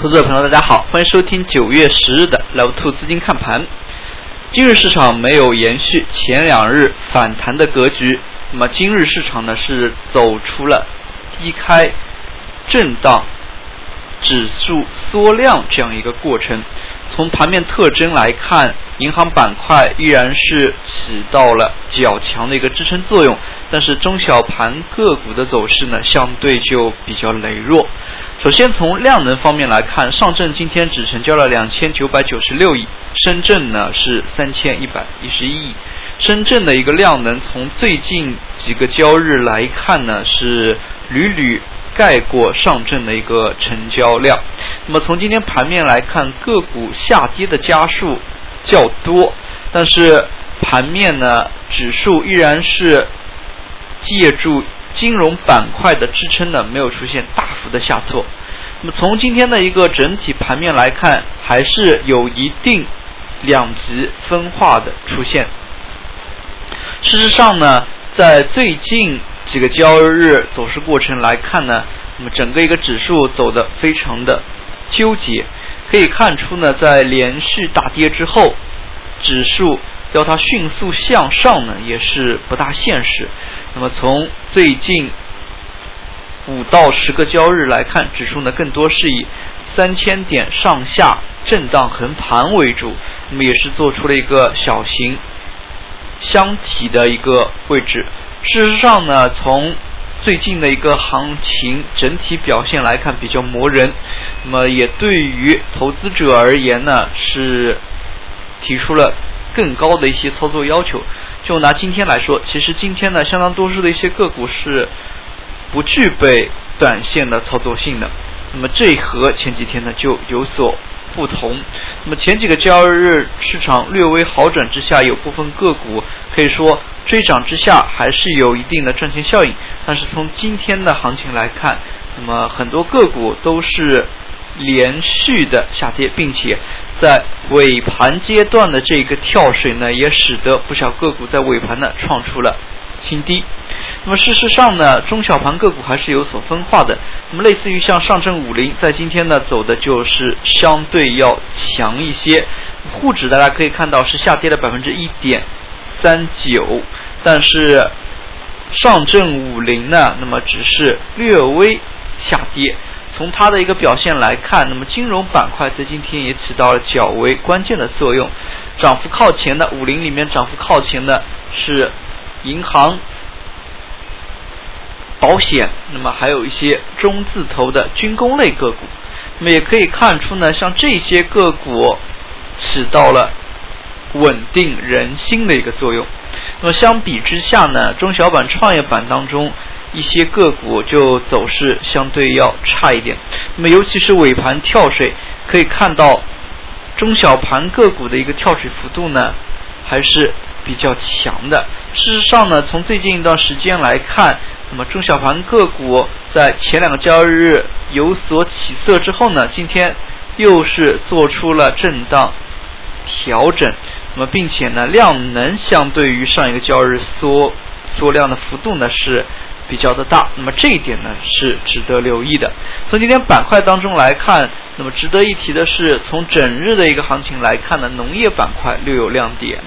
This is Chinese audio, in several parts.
投资者朋友，大家好，欢迎收听九月十日的 Live Two 资金看盘。今日市场没有延续前两日反弹的格局，那么今日市场呢是走出了低开震荡、指数缩量这样一个过程。从盘面特征来看，银行板块依然是起到了较强的一个支撑作用，但是中小盘个股的走势呢，相对就比较羸弱。首先从量能方面来看，上证今天只成交了两千九百九十六亿，深圳呢是三千一百一十一亿。深圳的一个量能，从最近几个交易日来看呢，是屡屡。盖过上证的一个成交量。那么从今天盘面来看，个股下跌的家数较多，但是盘面呢，指数依然是借助金融板块的支撑呢，没有出现大幅的下挫。那么从今天的一个整体盘面来看，还是有一定两极分化的出现。事实上呢，在最近。几个交易日走势过程来看呢，那么整个一个指数走的非常的纠结，可以看出呢，在连续大跌之后，指数要它迅速向上呢，也是不大现实。那么从最近五到十个交易日来看，指数呢更多是以三千点上下震荡横盘为主，那么也是做出了一个小型箱体的一个位置。事实上呢，从最近的一个行情整体表现来看，比较磨人。那么也对于投资者而言呢，是提出了更高的一些操作要求。就拿今天来说，其实今天呢，相当多数的一些个股是不具备短线的操作性的。那么这和前几天呢就有所不同。那么前几个交易日市场略微好转之下，有部分个股可以说。追涨之下还是有一定的赚钱效应，但是从今天的行情来看，那么很多个股都是连续的下跌，并且在尾盘阶段的这个跳水呢，也使得不少个股在尾盘呢创出了新低。那么事实上呢，中小盘个股还是有所分化的。那么类似于像上证五零，在今天呢走的就是相对要强一些，沪指大家可以看到是下跌了百分之一点。三九，但是上证五零呢，那么只是略微下跌。从它的一个表现来看，那么金融板块在今天也起到了较为关键的作用。涨幅靠前的五零里面，涨幅靠前的是银行、保险，那么还有一些中字头的军工类个股。那么也可以看出呢，像这些个股起到了。稳定人心的一个作用。那么相比之下呢，中小板、创业板当中一些个股就走势相对要差一点。那么尤其是尾盘跳水，可以看到中小盘个股的一个跳水幅度呢还是比较强的。事实上呢，从最近一段时间来看，那么中小盘个股在前两个交易日有所起色之后呢，今天又是做出了震荡调整。那么，并且呢，量能相对于上一个交易日缩缩量的幅度呢是比较的大。那么这一点呢是值得留意的。从今天板块当中来看，那么值得一提的是，从整日的一个行情来看呢，农业板块略有亮点。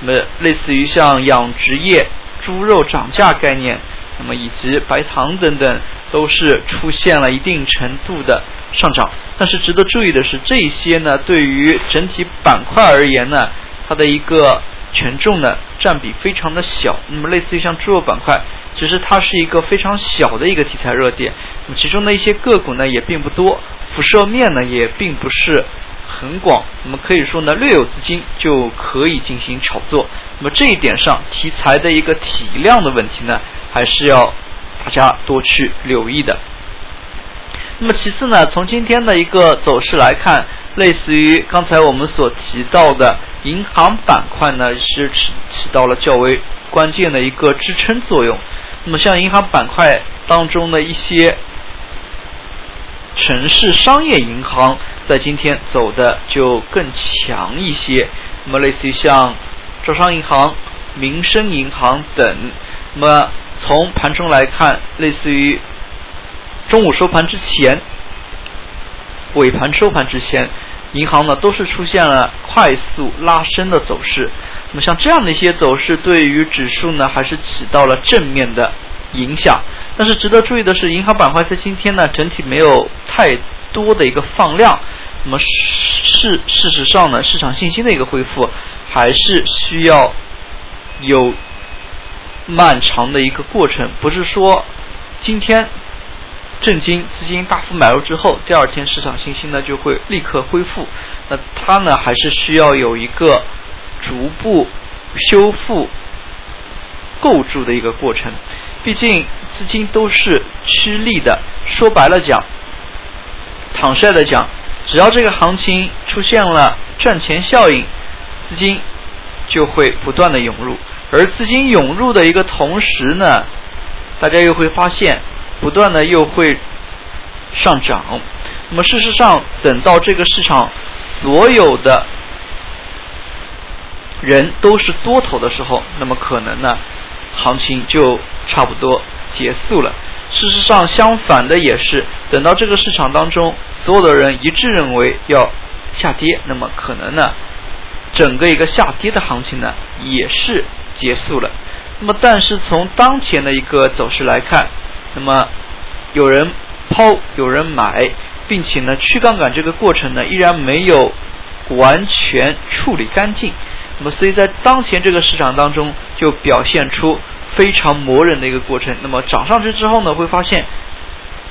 那么类似于像养殖业、猪肉涨价概念，那么以及白糖等等，都是出现了一定程度的上涨。但是值得注意的是，这些呢对于整体板块而言呢。它的一个权重呢占比非常的小，那么类似于像猪肉板块，其实它是一个非常小的一个题材热点，那么其中的一些个股呢也并不多，辐射面呢也并不是很广，那么可以说呢略有资金就可以进行炒作，那么这一点上题材的一个体量的问题呢还是要大家多去留意的。那么其次呢，从今天的一个走势来看，类似于刚才我们所提到的。银行板块呢是起起到了较为关键的一个支撑作用。那么像银行板块当中的一些城市商业银行，在今天走的就更强一些。那么类似于像招商银行、民生银行等。那么从盘中来看，类似于中午收盘之前，尾盘收盘之前，银行呢都是出现了快速拉升的走势。那么像这样的一些走势，对于指数呢还是起到了正面的影响。但是值得注意的是，银行板块在今天呢整体没有太多的一个放量。那么事事实上呢，市场信心的一个恢复还是需要有漫长的一个过程，不是说今天震惊资金大幅买入之后，第二天市场信心呢就会立刻恢复。那它呢还是需要有一个逐步修复构筑的一个过程。毕竟资金都是趋利的，说白了讲，坦率的讲。只要这个行情出现了赚钱效应，资金就会不断的涌入，而资金涌入的一个同时呢，大家又会发现不断的又会上涨。那么事实上，等到这个市场所有的人都是多头的时候，那么可能呢，行情就差不多结束了。事实上，相反的也是，等到这个市场当中，所有的人一致认为要下跌，那么可能呢，整个一个下跌的行情呢，也是结束了。那么，但是从当前的一个走势来看，那么有人抛，有人买，并且呢，去杠杆这个过程呢，依然没有完全处理干净。那么，所以在当前这个市场当中，就表现出。非常磨人的一个过程。那么涨上去之后呢，会发现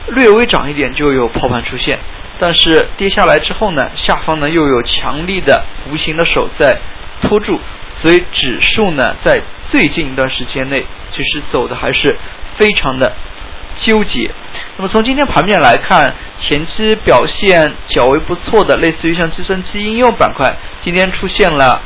略微涨一点就有抛盘出现，但是跌下来之后呢，下方呢又有强力的无形的手在拖住，所以指数呢在最近一段时间内其实走的还是非常的纠结。那么从今天盘面来看，前期表现较为不错的，类似于像计算机应用板块，今天出现了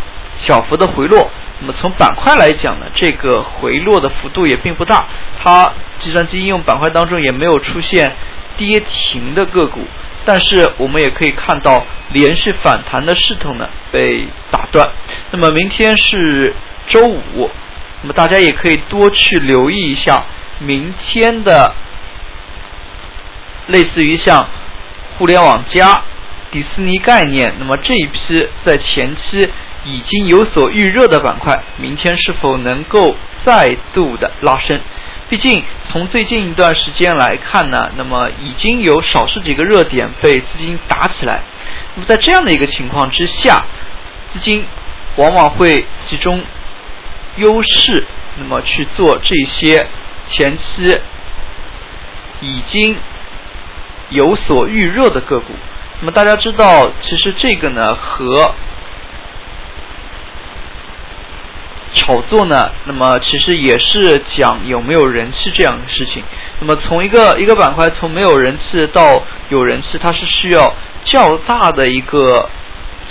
小幅的回落。那么从板块来讲呢，这个回落的幅度也并不大，它计算机应用板块当中也没有出现跌停的个股，但是我们也可以看到连续反弹的势头呢被打断。那么明天是周五，那么大家也可以多去留意一下明天的类似于像互联网加、迪士尼概念，那么这一批在前期。已经有所预热的板块，明天是否能够再度的拉升？毕竟从最近一段时间来看呢，那么已经有少数几个热点被资金打起来。那么在这样的一个情况之下，资金往往会集中优势，那么去做这些前期已经有所预热的个股。那么大家知道，其实这个呢和炒作呢，那么其实也是讲有没有人气这样的事情。那么从一个一个板块从没有人气到有人气，它是需要较大的一个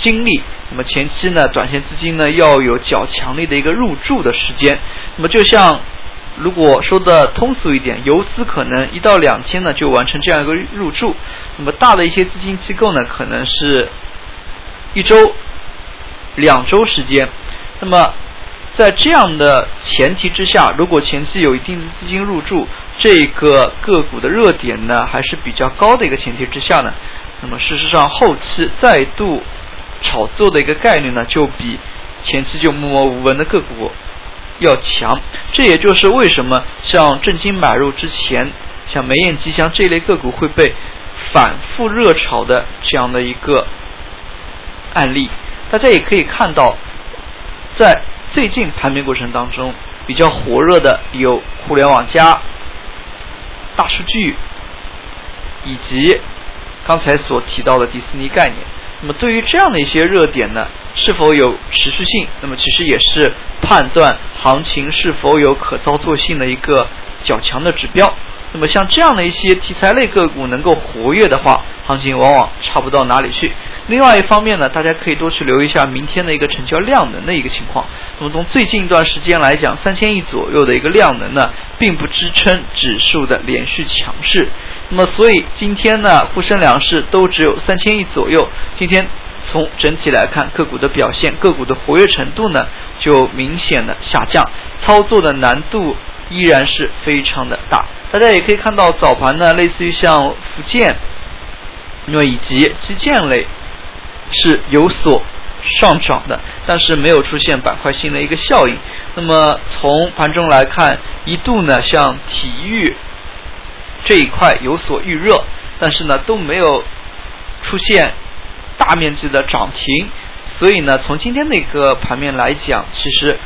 精力。那么前期呢，短线资金呢要有较强力的一个入驻的时间。那么就像如果说的通俗一点，游资可能一到两天呢就完成这样一个入驻。那么大的一些资金机构呢，可能是一周、两周时间。那么在这样的前提之下，如果前期有一定资金入驻，这个个股的热点呢还是比较高的一个前提之下呢，那么事实上后期再度炒作的一个概率呢就比前期就默默无闻的个股要强。这也就是为什么像正金买入之前，像梅雁吉祥这类个股会被反复热炒的这样的一个案例。大家也可以看到，在最近盘面过程当中比较火热的有互联网加、大数据，以及刚才所提到的迪士尼概念。那么对于这样的一些热点呢，是否有持续性？那么其实也是判断行情是否有可操作性的一个较强的指标。那么像这样的一些题材类个股能够活跃的话，行情往往差不到哪里去。另外一方面呢，大家可以多去留意一下明天的一个成交量能的一个情况。那么从最近一段时间来讲，三千亿左右的一个量能呢，并不支撑指数的连续强势。那么所以今天呢，沪深两市都只有三千亿左右。今天从整体来看，个股的表现、个股的活跃程度呢，就明显的下降，操作的难度依然是非常的大。大家也可以看到早盘呢，类似于像福建、那么以及基建类是有所上涨的，但是没有出现板块性的一个效应。那么从盘中来看，一度呢像体育这一块有所预热，但是呢都没有出现大面积的涨停。所以呢，从今天的一个盘面来讲，其实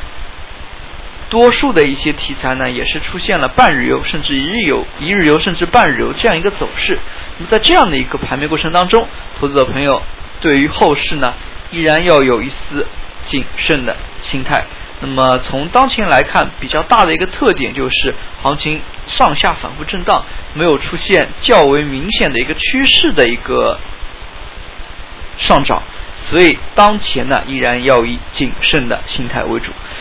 多数的一些题材呢，也是出现了半日游，甚至一日游、一日游甚至半日游这样一个走势。那么在这样的一个盘面过程当中，投资者朋友对于后市呢，依然要有一丝谨慎的心态。那么从当前来看，比较大的一个特点就是行情上下反复震荡，没有出现较为明显的一个趋势的一个上涨。所以当前呢，依然要以谨慎的心态为主。